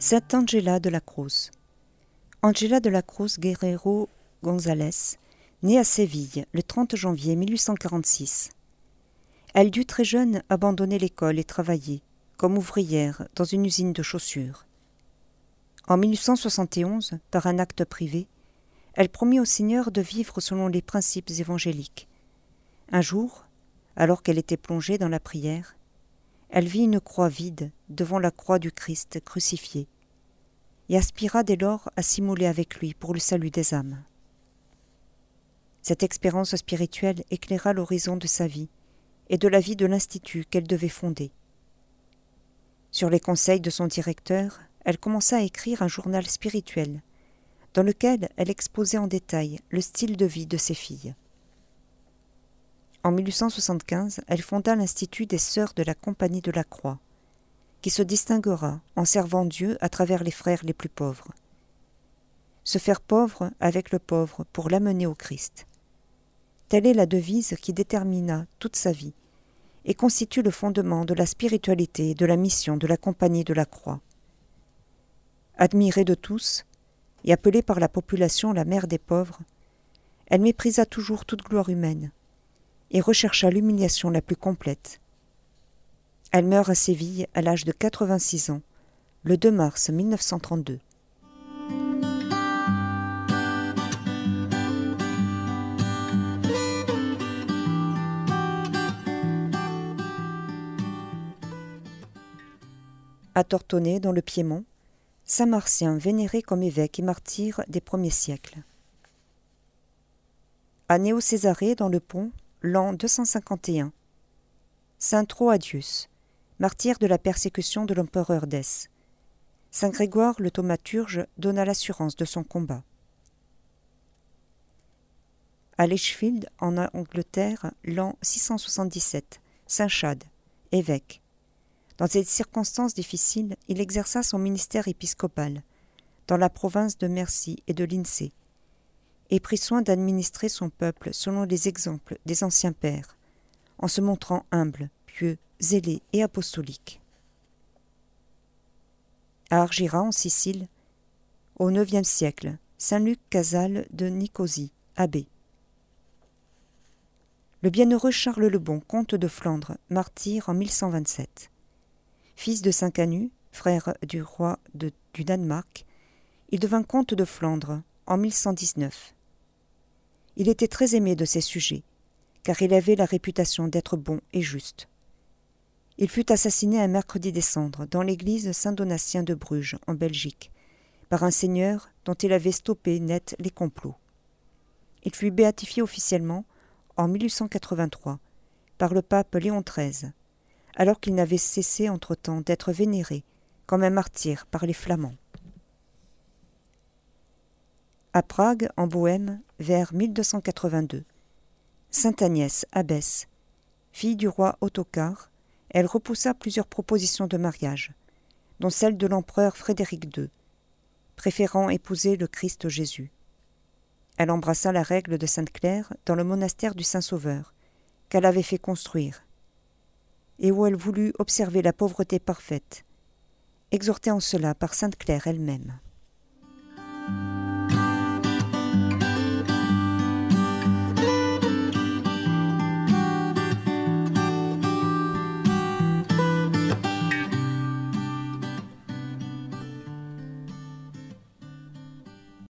Sainte Angela de la Cruz. Angela de la Cruz Guerrero González, née à Séville le 30 janvier 1846. Elle dut très jeune abandonner l'école et travailler, comme ouvrière, dans une usine de chaussures. En 1871, par un acte privé, elle promit au Seigneur de vivre selon les principes évangéliques. Un jour, alors qu'elle était plongée dans la prière, elle vit une croix vide devant la croix du Christ crucifié, et aspira dès lors à s'immoler avec lui pour le salut des âmes. Cette expérience spirituelle éclaira l'horizon de sa vie et de la vie de l'Institut qu'elle devait fonder. Sur les conseils de son directeur, elle commença à écrire un journal spirituel, dans lequel elle exposait en détail le style de vie de ses filles. En 1875, elle fonda l'Institut des Sœurs de la Compagnie de la Croix, qui se distinguera en servant Dieu à travers les frères les plus pauvres. Se faire pauvre avec le pauvre pour l'amener au Christ. Telle est la devise qui détermina toute sa vie et constitue le fondement de la spiritualité et de la mission de la Compagnie de la Croix. Admirée de tous et appelée par la population la mère des pauvres, elle méprisa toujours toute gloire humaine et rechercha l'humiliation la plus complète. Elle meurt à Séville à l'âge de 86 ans, le 2 mars 1932. À Tortone, dans le Piémont, Saint Martien vénéré comme évêque et martyr des premiers siècles. À Néo-Césarée, dans le Pont, l'an 251. Saint Troadius, martyr de la persécution de l'empereur d'Es. Saint Grégoire le thaumaturge donna l'assurance de son combat. À Lichfield, en Angleterre, l'an 677, Saint Chad, évêque. Dans ces circonstances difficiles, il exerça son ministère épiscopal, dans la province de Mercie et de Lindsey, et prit soin d'administrer son peuple selon les exemples des anciens pères, en se montrant humble, pieux, zélé et apostolique. À Argira, en Sicile, au IXe siècle, Saint Luc Casal de Nicosie, abbé. Le bienheureux Charles le Bon, comte de Flandre, martyr en 1127. Fils de Saint Canu, frère du roi du Danemark, il devint comte de Flandre en 1119. Il était très aimé de ses sujets, car il avait la réputation d'être bon et juste. Il fut assassiné un mercredi décembre dans l'église Saint-Donatien de Bruges, en Belgique, par un seigneur dont il avait stoppé net les complots. Il fut béatifié officiellement en 1883 par le pape Léon XIII, alors qu'il n'avait cessé entre-temps d'être vénéré comme un martyr par les Flamands. À Prague, en Bohême, vers 1282. Sainte Agnès, abbesse, fille du roi Ottokar, elle repoussa plusieurs propositions de mariage, dont celle de l'empereur Frédéric II, préférant épouser le Christ Jésus. Elle embrassa la règle de Sainte Claire dans le monastère du Saint-Sauveur, qu'elle avait fait construire, et où elle voulut observer la pauvreté parfaite, exhortée en cela par Sainte Claire elle-même.